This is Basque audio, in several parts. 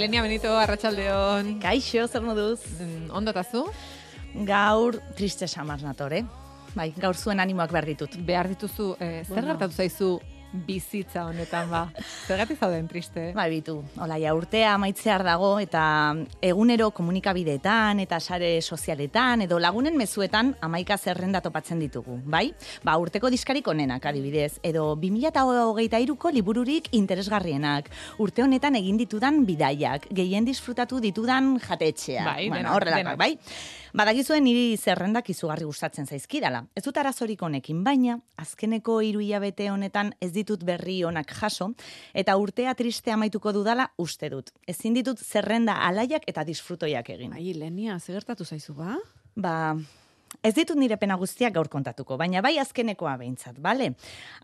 Ilenia Benito, Arratxaldeon. Kaixo, zer moduz? Mm, Ondo tazu? Gaur triste samar natore. Bai, gaur zuen animoak behar ditut. Behar dituzu, eh, zer Bueno. gertatu zaizu bizitza honetan ba? Zergatik zauden triste? Bai, bitu. Hola, ja, urtea amaitzear dago eta egunero komunikabideetan eta sare sozialetan edo lagunen mezuetan amaika zerrenda topatzen ditugu, bai? Ba, urteko diskarik onenak adibidez, edo 2023ko libururik interesgarrienak, urte honetan egin ditudan bidaiak, gehien disfrutatu ditudan jatetxea. Bai, bueno, denak. bai? Badakizuen niri zerrendak izugarri gustatzen zaizkidala. Ez dut arazorik honekin, baina azkeneko hiru hilabete honetan ez ditut berri onak jaso eta urtea triste amaituko dudala uste dut. Ezin ditut zerrenda alaiak eta disfrutoiak egin. Ai, Lenia, ze gertatu zaizu ba? Ba, ez ditut nire pena guztiak gaur kontatuko, baina bai azkenekoa behintzat, bale?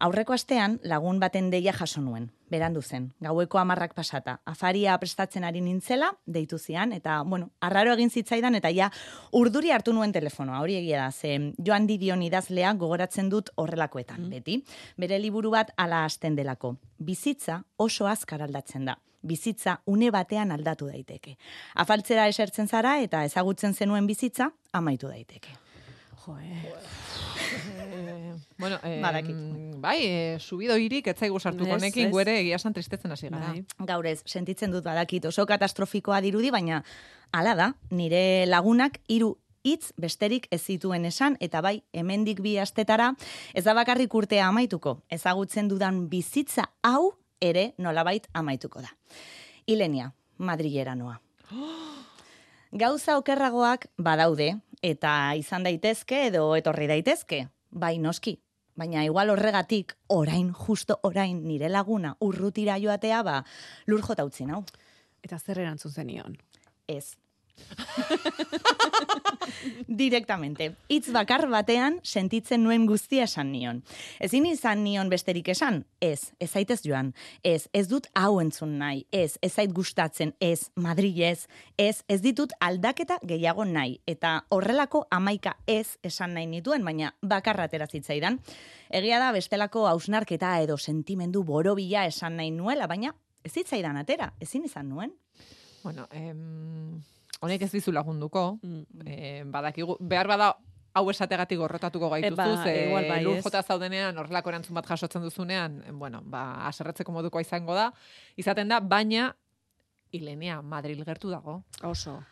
Aurreko astean lagun baten deia jaso nuen, berandu zen, gaueko amarrak pasata. Afaria prestatzen ari nintzela, deitu zian, eta, bueno, arraro egin zitzaidan, eta ja, urduri hartu nuen telefonoa, hori egia da, ze joan didion idazlea gogoratzen dut horrelakoetan, beti. Bere liburu bat ala hasten delako. Bizitza oso azkar aldatzen da bizitza une batean aldatu daiteke. Afaltzera esertzen zara eta ezagutzen zenuen bizitza amaitu daiteke. Jo, eh. Eh, bueno, eh, bai, eh, subido irik ez zaigu sartuko Ez, honekin, guere egia esan tristetzen hasi gara. Bai. Gaur ez, sentitzen dut badakit oso katastrofikoa dirudi, baina hala da, nire lagunak hiru hitz besterik ez zituen esan, eta bai, hemendik bi astetara, ez da bakarrik urtea amaituko, ezagutzen dudan bizitza hau ere nolabait amaituko da. Ilenia, Madrilera noa. Gauza okerragoak badaude, eta izan daitezke edo etorri daitezke, bai noski. Baina igual horregatik, orain, justo orain, nire laguna urrutira joatea, ba, lur jota utzi nau. Eta zer erantzun zenion? Ez. Direktamente. Hitz bakar batean sentitzen nuen guztia esan nion. Ezin izan nion besterik esan? Ez, ez zaitez joan. Ez, ez dut hau entzun nahi. Ez, ez zait gustatzen. Ez, Madrilez. Ez, ez ditut aldaketa gehiago nahi. Eta horrelako amaika ez esan nahi nituen, baina bakarra zitzaidan. Egia da bestelako hausnarketa edo sentimendu borobila esan nahi nuela, baina ez zitzaidan atera. Ezin izan nuen. Bueno, em, honek ez dizu lagunduko, Mm. eh, badakigu, behar bada hau esategatik gorrotatuko gaituzu, ba, ze igual bai, lur jota zaudenean horrelako erantzun bat jasotzen duzunean, bueno, ba, aserretzeko modukoa izango da, izaten da, baina Ilenia, Madril gertu dago. Oso.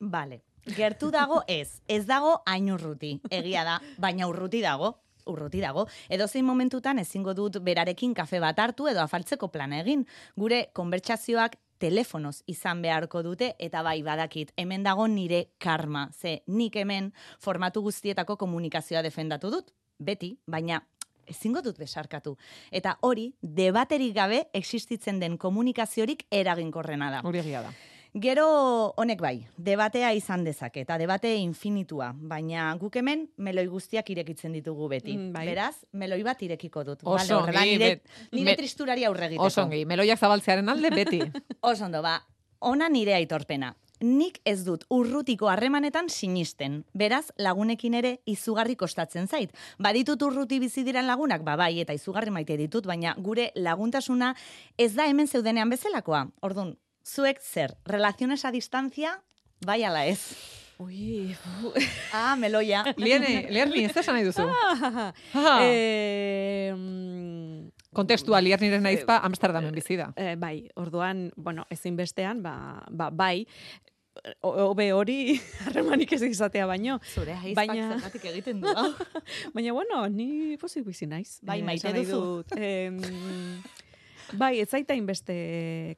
Bale. Gertu dago ez. Ez dago hain urruti. Egia da, baina urruti dago. Urruti dago. Edo zein momentutan ezingo dut berarekin kafe bat hartu edo afaltzeko plana egin. Gure konbertsazioak telefonoz izan beharko dute eta bai badakit hemen dago nire karma. Ze nik hemen formatu guztietako komunikazioa defendatu dut. Beti, baina ezingo dut besarkatu. Eta hori, debaterik gabe existitzen den komunikaziorik eraginkorrena da. Hori egia da. Gero honek bai, debatea izan dezake, eta debate infinitua, baina guk hemen meloi guztiak irekitzen ditugu beti. Mm, bai. Beraz, meloi bat irekiko dut. Oso Vale, ongi, nire, nire me- tristurari aurre egiteko. Oso ongi, meloiak zabaltzearen alde beti. Oso ondo, ba, ona nire aitorpena. Nik ez dut urrutiko harremanetan sinisten. Beraz, lagunekin ere izugarri kostatzen zait. Baditut urruti bizi diren lagunak, ba bai, eta izugarri maite ditut, baina gure laguntasuna ez da hemen zeudenean bezalakoa. Ordun, zuek zer, relaciones a distancia, bai ala ez. Ui, Ah, meloia. Liene, Lierni, ez esan nahi duzu? Ah. eh, mm, Kontekstua Lierniren naizpa Amsterdamen bizi da. eh, bai, orduan, bueno, ezin bestean, ba, ba, bai, hobe hori harremanik ez izatea baino. Zure haizpak Baina- egiten du. Baina, bueno, ni pozik bizi naiz. Bai, Eh, maite duzu. Em, bai, ez zaita inbeste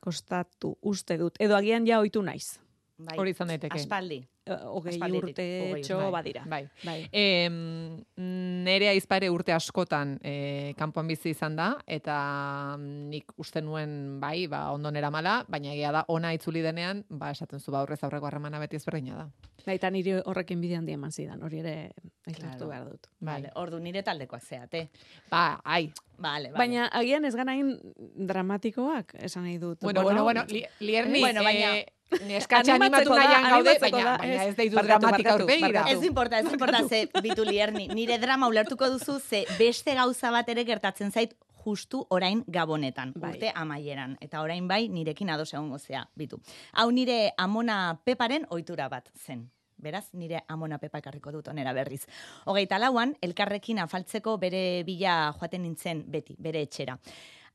kostatu uste dut. Edo agian ja ohitu naiz. Bai, Hori izan daiteke. Aspaldi. Eh, Hogei urte txo urte. badira. Bai. Bai. Em, nere aizpare urte askotan e, kanpoan bizi izan da, eta nik uste nuen bai, ba, ondo nera mala, baina egia da, ona itzuli denean, ba, esaten zu, ba, aurrez aurreko harremana beti ezberdina da. Bai, eta niri horrekin bide handi eman zidan, hori ere aitortu Claro. behar dut. Vale, ordu nire taldekoak zeate. Ba, ai. Vale, vale. Baina agian ez gana hain dramatikoak, esan nahi dut. Bueno, bueno, bueno, li, lierni, Bueno, baina- eh, neskatxe animatu nahian gaude, baina, baina ez. deitu dramatika barkatu. Ez importa, ez importa, ze bitu lierni. Nire drama ulertuko duzu, ze beste gauza bat ere gertatzen zait justu orain gabonetan, Bai. urte amaieran. Eta orain bai, nirekin ados egongo zea, bitu. Hau nire amona peparen ohitura bat zen. Beraz, nire amona pepa ekarriko dut onera berriz. Hogeita lauan, elkarrekin afaltzeko bere bila joaten nintzen beti, bere etxera.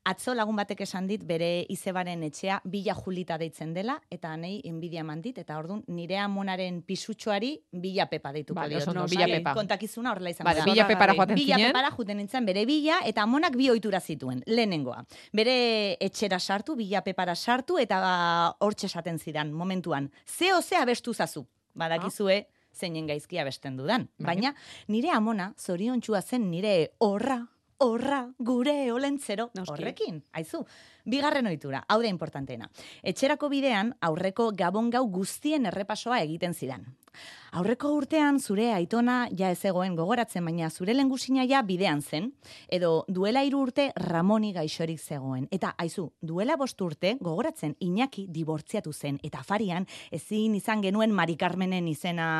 Atzo lagun batek esan dit bere izebaren etxea bila julita deitzen dela, eta nahi enbidia mandit, eta ordun nire amonaren pisutxoari bila pepa deituko Vale, diot. Nosari, bila pepa. Kontakizuna horrela izango Vale, da. bila pepara joaten Bila zinen. pepara juten nintzen bere bila, eta amonak bi ohitura zituen, lehenengoa. Bere etxera sartu, bila pepara sartu, eta ba, hortxe esaten zidan, momentuan. Zeo ze abestu zazu, badakizue, zeinen gaizki abesten dudan. Bai. Baina, nire amona, zoriontsua zen nire horra, horra, gure olentzero, Noski. horrekin, aizu. Bigarren ohitura, hau da importanteena. Etxerako bidean, aurreko gabon gau guztien errepasoa egiten zidan. Aurreko urtean zure aitona ja ez egoen gogoratzen, baina zure lengusina ja bidean zen, edo duela hiru urte Ramoni gaixorik zegoen. Eta aizu, duela bost urte gogoratzen Iñaki dibortziatu zen, eta farian ezin izan genuen Mari Carmenen izena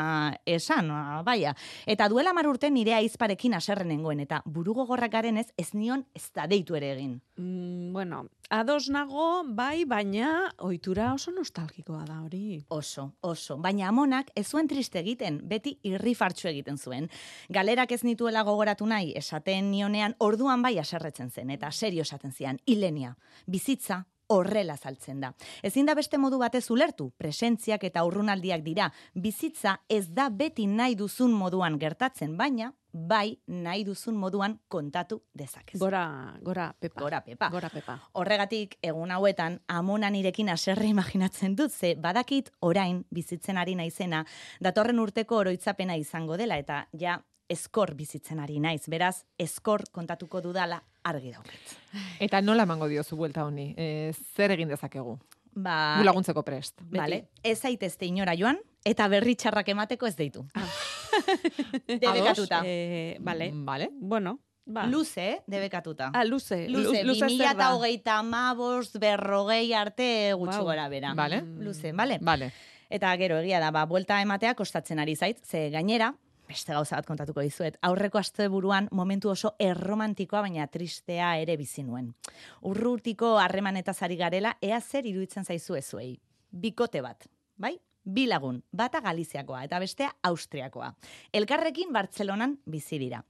esan, ah, baia. Eta duela mar urte nire aizparekin aserren nengoen, eta buru gogorrak garenez ez nion ez da deitu ere egin. Mm, bueno, ados nago, bai, baina ohitura oso nostalgikoa da hori. Oso, oso. Baina amonak ez zuen triste egiten, beti irrifartxu egiten zuen. Galerak ez nituela gogoratu nahi, esaten nionean orduan bai aserretzen zen, eta serio esaten zian, ilenia, bizitza horrela saltzen da. Ezin da beste modu batez ulertu, presentziak eta urrunaldiak dira, bizitza ez da beti nahi duzun moduan gertatzen, baina bai nahi duzun moduan kontatu dezakezu. Gora, gora, pepa. Gora, Pepa. Gora, pepa. Horregatik, egun hauetan, amona nirekin aserre imaginatzen dut, ze badakit orain bizitzen ari naizena, datorren urteko oroitzapena izango dela, eta ja, eskor bizitzen ari naiz. Beraz, eskor kontatuko dudala argi dauket. Eta nola emango diozu buelta honi? E, zer egin dezakegu? Ba, Gu laguntzeko prest. Vale, ez zaitezte inora joan, eta berri txarrak emateko ez deitu. Ah. Debekatuta. Eh, vale. Vale. Bueno, ba. Luze, eh? debekatuta. Ah, luze. Luze, Lu- luze zer eta hogeita amabost, berrogei arte gutxi Guau. gora bera. Vale. Luze, bale? Vale. Eta gero egia da, ba, buelta ematea kostatzen ari zait, ze gainera, beste gauza bat kontatuko dizuet, aurreko asteburuan momentu oso erromantikoa, baina tristea ere bizi nuen. Urrutiko harremanetaz ari garela, ea zer iruditzen zaizu ezuei. Bikote bat, bai? Bi lagun, bata Galiziakoa eta bestea Austriakoa. Elkarrekin Bartzelonan bizi dira.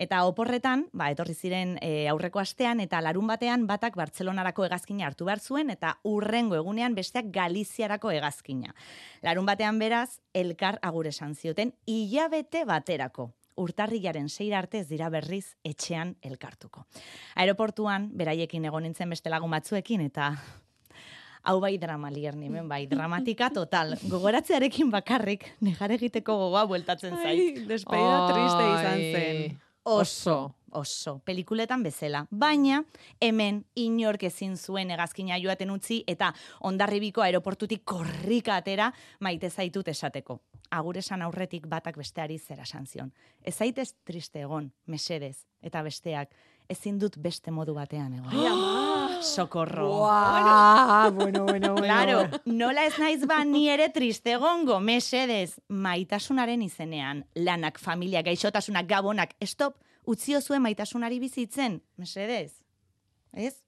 Eta oporretan, ba, etorri ziren e, aurreko astean eta larun batean batak Bartzelonarako hegazkina hartu behar zuen eta urrengo egunean besteak Galiziarako hegazkina. Larun batean beraz, elkar agur esan zioten hilabete baterako. Urtarrilaren seira arte ez dira berriz etxean elkartuko. Aeroportuan, beraiekin egon nintzen beste lagun batzuekin, eta hau bai drama liernimen, bai dramatika total. Gogoratzearekin bakarrik, negar egiteko gogoa bueltatzen zait. Ai, despedida triste izan zen. Oso. Oso, pelikuletan bezala. Baina, hemen inork ezin zuen hegazkina joaten utzi eta ondarribiko aeroportutik korrika atera maite zaitut esateko. Agur esan aurretik batak besteari zera esan zion. Ez zaitez triste egon, mesedez, eta besteak, ezin dut beste modu batean egon. Sokorro. Buah, bueno, bueno, bueno. Claro, nola ez naiz ba ni ere triste egongo, mesedez, maitasunaren izenean, lanak, familia, gaixotasunak, gabonak, stop, utzio zuen maitasunari bizitzen, mesedez. Ez?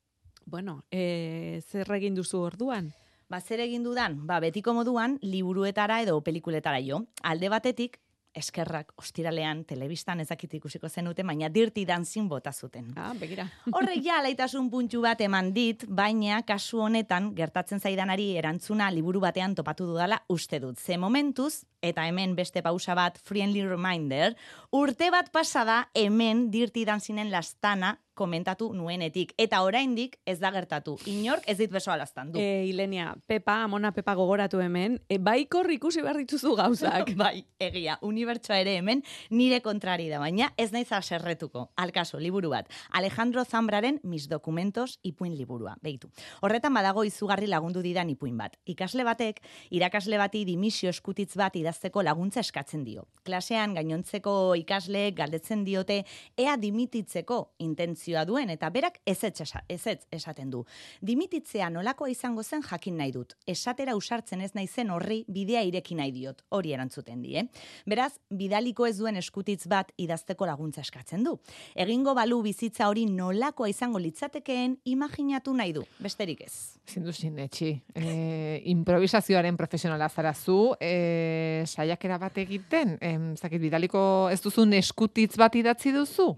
Bueno, eh, zer egin duzu orduan? Ba, zer egin dudan? Ba, betiko moduan, liburuetara edo pelikuletara jo. Alde batetik, eskerrak, ostiralean, telebistan ezakit ikusiko zenute, baina dirti danzin bota zuten. Ah, begira. Horrek ja alaitasun puntxu bat eman dit, baina kasu honetan gertatzen zaidanari erantzuna liburu batean topatu dudala uste dut. Ze momentuz, eta hemen beste pausa bat, friendly reminder, urte bat pasada hemen dirti danzinen lastana komentatu nuenetik. Eta oraindik ez da gertatu. Inork ez dit besoa lastan du. E, Ilenia, Pepa, Amona Pepa gogoratu hemen, e, baikor ikusi behar dituzu gauzak. bai, egia, unibertsoa ere hemen nire kontrari da, baina ez naiz aserretuko. Alkaso, liburu bat. Alejandro Zambraren mis documentos ipuin liburua. Beitu. Horretan badago izugarri lagundu didan ipuin bat. Ikasle batek, irakasle bati dimisio eskutitz bat idazteko laguntza eskatzen dio. Klasean gainontzeko ikasleek galdetzen diote ea dimititzeko intentzio funtzioa duen eta berak ezetz, ezetz esaten du. Dimititzea nolakoa izango zen jakin nahi dut. Esatera usartzen ez naizen horri bidea ireki nahi diot. Hori erantzuten die. Beraz, bidaliko ez duen eskutitz bat idazteko laguntza eskatzen du. Egingo balu bizitza hori nolakoa izango litzatekeen imaginatu nahi du. Besterik ez. Zindu sinetxi. E, improvisazioaren profesionala zara zu, e, saiakera bat egiten, em, zakit, bidaliko ez duzun eskutitz bat idatzi duzu?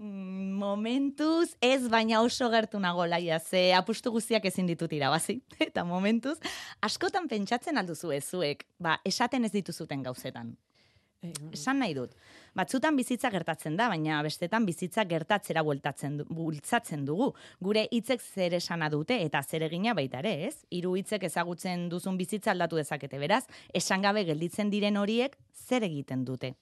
Momentuz, ez baina oso gertu nago laia, ze apustu guztiak ezin ditut irabazi. Eta momentuz, askotan pentsatzen alduzu ez zuek, ba, esaten ez dituzuten gauzetan. Eh, Esan nahi dut. Batzutan bizitza gertatzen da, baina bestetan bizitza gertatzera bueltatzen du, bultzatzen dugu. Gure hitzek zer esana dute eta zer egina baita ere, ez? Hiru hitzek ezagutzen duzun bizitza aldatu dezakete, beraz, esan gabe gelditzen diren horiek zer egiten dute.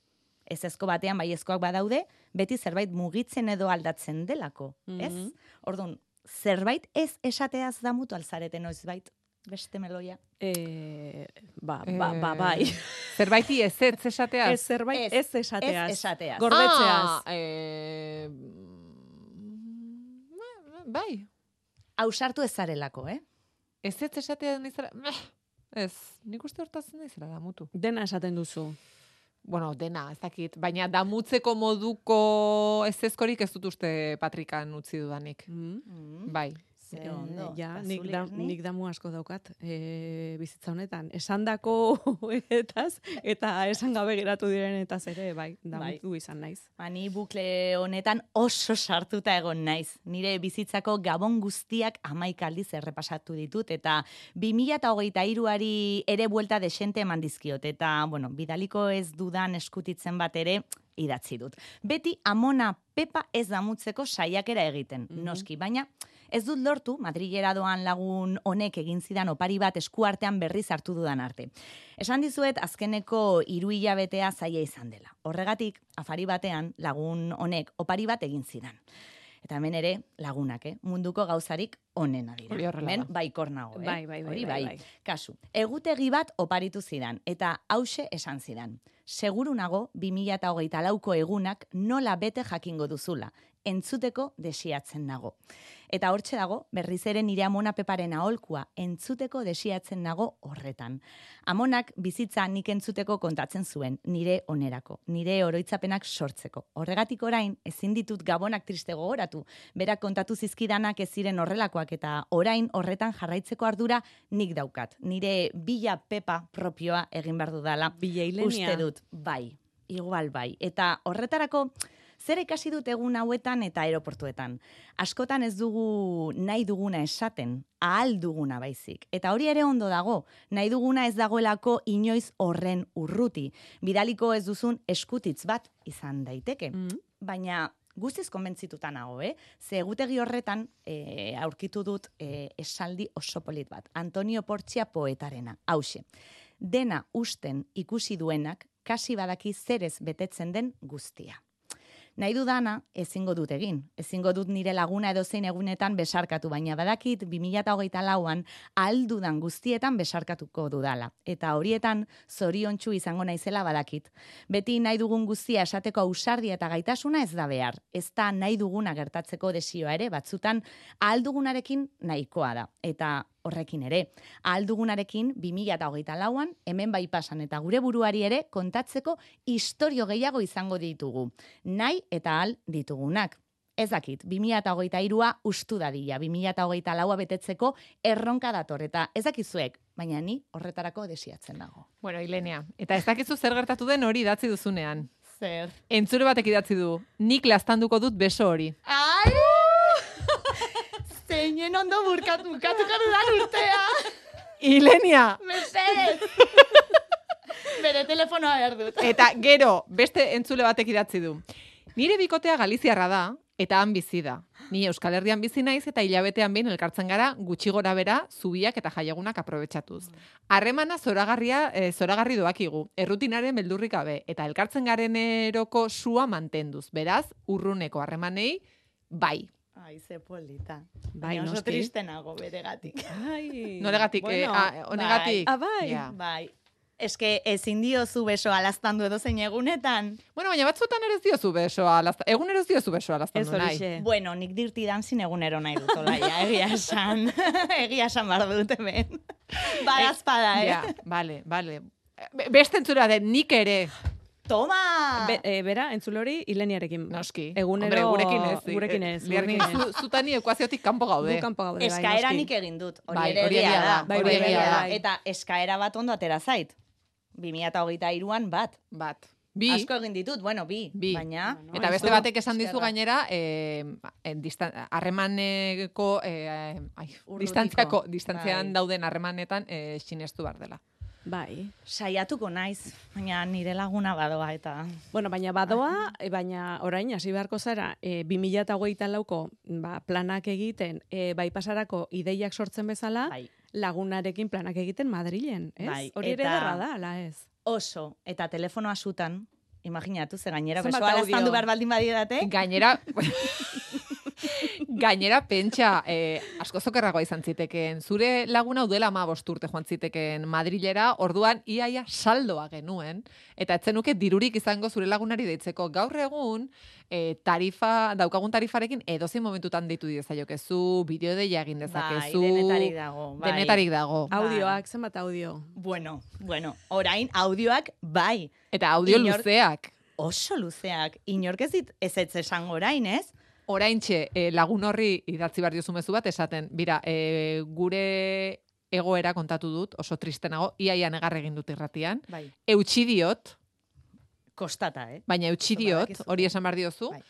Ez ezko batean baiezkoak badaude, beti zerbait mugitzen edo aldatzen delako, ez? Mhm. Orduan, zerbait ez esateaz damutu alzarete noizbait beste meloia. eh, ba, ba, ba, bai. Eh, Zerbaiti ez ez esatea. Ez zerbait Ez, ez esateaz. Ez esateaz. Gordetzeaz. Ah, eh, mm, bai, Ausartu ez zarelako, eh? ez ez esatea nizara, meh, ez, nik uste hortatzen nizara da mutu. Dena esaten duzu. Bueno, dena, ez dakit, baina damutzeko moduko ez ezkorik ez dut uste patrikan utzi dudanik. Mm. Mm. Bai. Ze ondo. Ja, Eta nik, da, nik damu asko daukat e, bizitza honetan. Esandako etaz eta esan gabe geratu direnetaz ere, bai, damutu izan naiz. Ba, ni bukle honetan oso sartuta egon naiz. Nire bizitzako gabon guztiak amaik aldiz errepasatu ditut, eta 2008 ari ere buelta desente eman dizkiot, eta, bueno, bidaliko ez dudan eskutitzen bat ere idatzi dut. Beti amona pepa ez damutzeko saiakera egiten, Mhm. noski, baina ez dut lortu Madrilera doan lagun honek egin zidan opari bat eskuartean berriz hartu dudan arte. Esan dizuet azkeneko hiru hilabetea zaila izan dela. Horregatik, afari batean lagun honek opari bat egin zidan. Eta hemen ere lagunak, eh? munduko gauzarik onena dira. Hori horrela Hemen baikor nago, eh? Bai, bai, bai, Hori bai, bai. Kasu, egutegi bat oparitu zidan, eta hause esan zidan. Seguru nago, 2008 lauko egunak nola bete jakingo duzula, entzuteko desiatzen nago. Eta hortxe dago, berriz ere nire amona peparen aholkua, entzuteko desiatzen nago horretan. Amonak bizitza nik entzuteko kontatzen zuen, nire onerako, nire oroitzapenak sortzeko. Horregatik orain, ezin ditut gabonak triste gogoratu, berak kontatu zizkidanak ez ziren horrelakoak eta orain horretan jarraitzeko ardura nik daukat. Nire bila pepa propioa egin behar dudala. Bila Ilenia. Uste dut, bai, igual bai. Eta horretarako, zer ikasi dut egun hauetan eta aeroportuetan. Askotan ez dugu nahi duguna esaten, ahal duguna baizik. Eta hori ere ondo dago, nahi duguna ez dagoelako inoiz horren urruti. Bidaliko ez duzun eskutitz bat izan daiteke. Mm. Baina guztiz konbentzituta nago, eh? Ze egutegi horretan e, aurkitu dut e, esaldi oso polit bat. Antonio Portxia poetarena. Hauxe, dena usten ikusi duenak, kasi badaki zerez betetzen den guztia. Nahi dudana, ezingo dut egin. Ezingo dut nire laguna edo zein egunetan besarkatu, baina badakit 2008 lauan aldudan guztietan besarkatuko dudala. Eta horietan zoriontsu izango naizela badakit. Beti nahi dugun guztia esateko ausardia eta gaitasuna ez da behar. Ez da nahi duguna gertatzeko desioa ere, batzutan aldugunarekin nahikoa da. Eta horrekin ere. Aldugunarekin 2008 lauan, hemen bai pasan eta gure buruari ere kontatzeko istorio gehiago izango ditugu. Nahi eta al ditugunak. Ez dakit, 2008a ustu dadila, 2008 laua betetzeko erronka dator, eta ez dakizuek, baina ni horretarako desiatzen dago. Bueno, Ilenia, eta ez dakizu zer gertatu den hori idatzi duzunean. Zer? Entzure batek idatzi du, nik lastanduko dut beso hori. Ai! Zeinen ondo burkatu, bukatuko dudan urtea! Ilenia! Mesedez! Bere telefonoa behar dut. Eta gero, beste entzule batek idatzi du. Nire bikotea Galiziarra da, eta han bizi da. Ni Euskal Herrian bizi naiz eta hilabetean behin elkartzen gara gutxi gora bera zubiak eta jaiegunak aprobetxatuz. Harremana zoragarria, e, zoragarri doakigu, errutinaren beldurrik gabe, eta elkartzen garen eroko sua mantenduz. Beraz, urruneko harremanei, bai. Ai, ze polita. Bai, Baina oso noski. triste nago beregatik. Ai, Noregatik, eh, ah, honegatik. Ah, bai. Ja. Bai. Eske ezin diozu beso alaztandu edo zein egunetan. Bueno, baina batzutan ere ez diozu besoa, alazta, egun ere ez diozu besoa alaztan Ez du nahi. horixe. Bueno, nik dirti danzin egunero nahi dut olaia, egia esan. egia esan bar dut hemen. Badazpada, eh? Ja, bale, bale. Be- Beste entzura den, nik ere. Toma! Be, e, bera, entzule hori, Ileniarekin. Noski. Egunero- Hombre, gurekin ez. gurekin ez, Liarni, gurekin ez. zu, zutani ekuaziotik kanpo gaude. Kanpo gaude, bai, Eskaera nik egin dut, hori Bai, ere egia da. bai, hori bai, ere bai, egia da. Eta eskaera bat ondo atera zait. 2008an bat. Bat. Bi. Asko egin ditut, bueno, bi. Bi. Baina, Bueno, Eta beste batek esan dizu gainera, eh, harremaneko, eh, ai, Urrutiko. distantziako, distantzian dauden harremanetan eh, sinestu behar dela. Bai. saiatuko naiz, baina nire laguna badoa eta... Bueno, baina badoa, e, baina orain hasi beharko zara, e, 2008 lauko ba, planak egiten, e, bai pasarako ideiak sortzen bezala, Bai. lagunarekin planak egiten Madrilen, ez? Bai, Hori ere eta- derra da, ala ez? Oso, eta telefonoa sutan, imaginatu, ze gainera besoa audio? alaztandu behar baldin badidate, Gainera, gainera pentsa, eh, asko zokerragoa izan zitekeen. Zure laguna udela ama urte joan zitekeen Madrilera, orduan iaia saldoa genuen, eta etzenuke dirurik izango zure lagunari deitzeko. Gaur egun, eh, tarifa, daukagun tarifarekin edozein momentutan deitu diezaiokezu, bideo deia egin bai, dezakezu. denetarik dago. Bai. Denetarik dago. Bai. Audioak, zenbat audio? Bueno, bueno, orain audioak bai. Eta audio Inor- luzeak. Oso luzeak. Inork ez dit ez ez esango orain, ez? Oraintxe eh, lagun horri idatzi behar diozu mezu bat esaten, bira, eh, gure egoera kontatu dut, oso tristenago, iaia negar egin dut irratian. Bai. Eutxi diot, Kostata, eh? baina eutxi diot, hori esan behar diozu. Bai.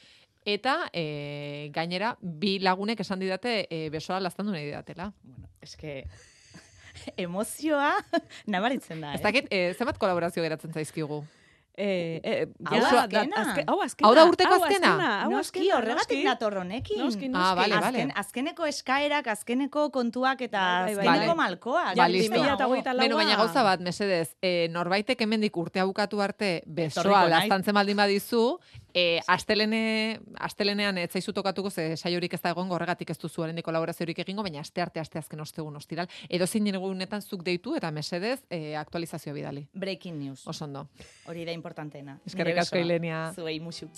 Eta e, gainera, bi lagunek esan didate e, besoa laztandu nahi didatela. Bueno, eske emozioa nabaritzen da, Ez eh? dakit, e, zenbat kolaborazio geratzen zaizkigu? Eh, eh, Hau ja, azkena. azke- hau azkena. Hau da urteko hau azkena? hau Noski, horregatik nator honekin. Noski, noski. Ah, bale, bale. Azken, azkeneko eskaerak, azkeneko kontuak eta Bai, bai, bai. azkeneko Vale. malkoak. Ja, Ba, listo. 2008 Beno, baina gauza bat, mesedez, e, norbaitek hemendik urtea bukatu arte besoa laztantzen baldin badizu, e, astelene, astelenean ez zaizu tokatuko ze saiorik ez da egon horregatik ez duzu oraindik kolaboraziorik egingo, baina aste arte aste azken ostegun ostiral. Edo zein egunetan zuk deitu eta mesedez e, aktualizazioa bidali. Breaking news. Oso ondo. Hori da importanteena. Eskerrik asko. Ilenia. Zuei musu.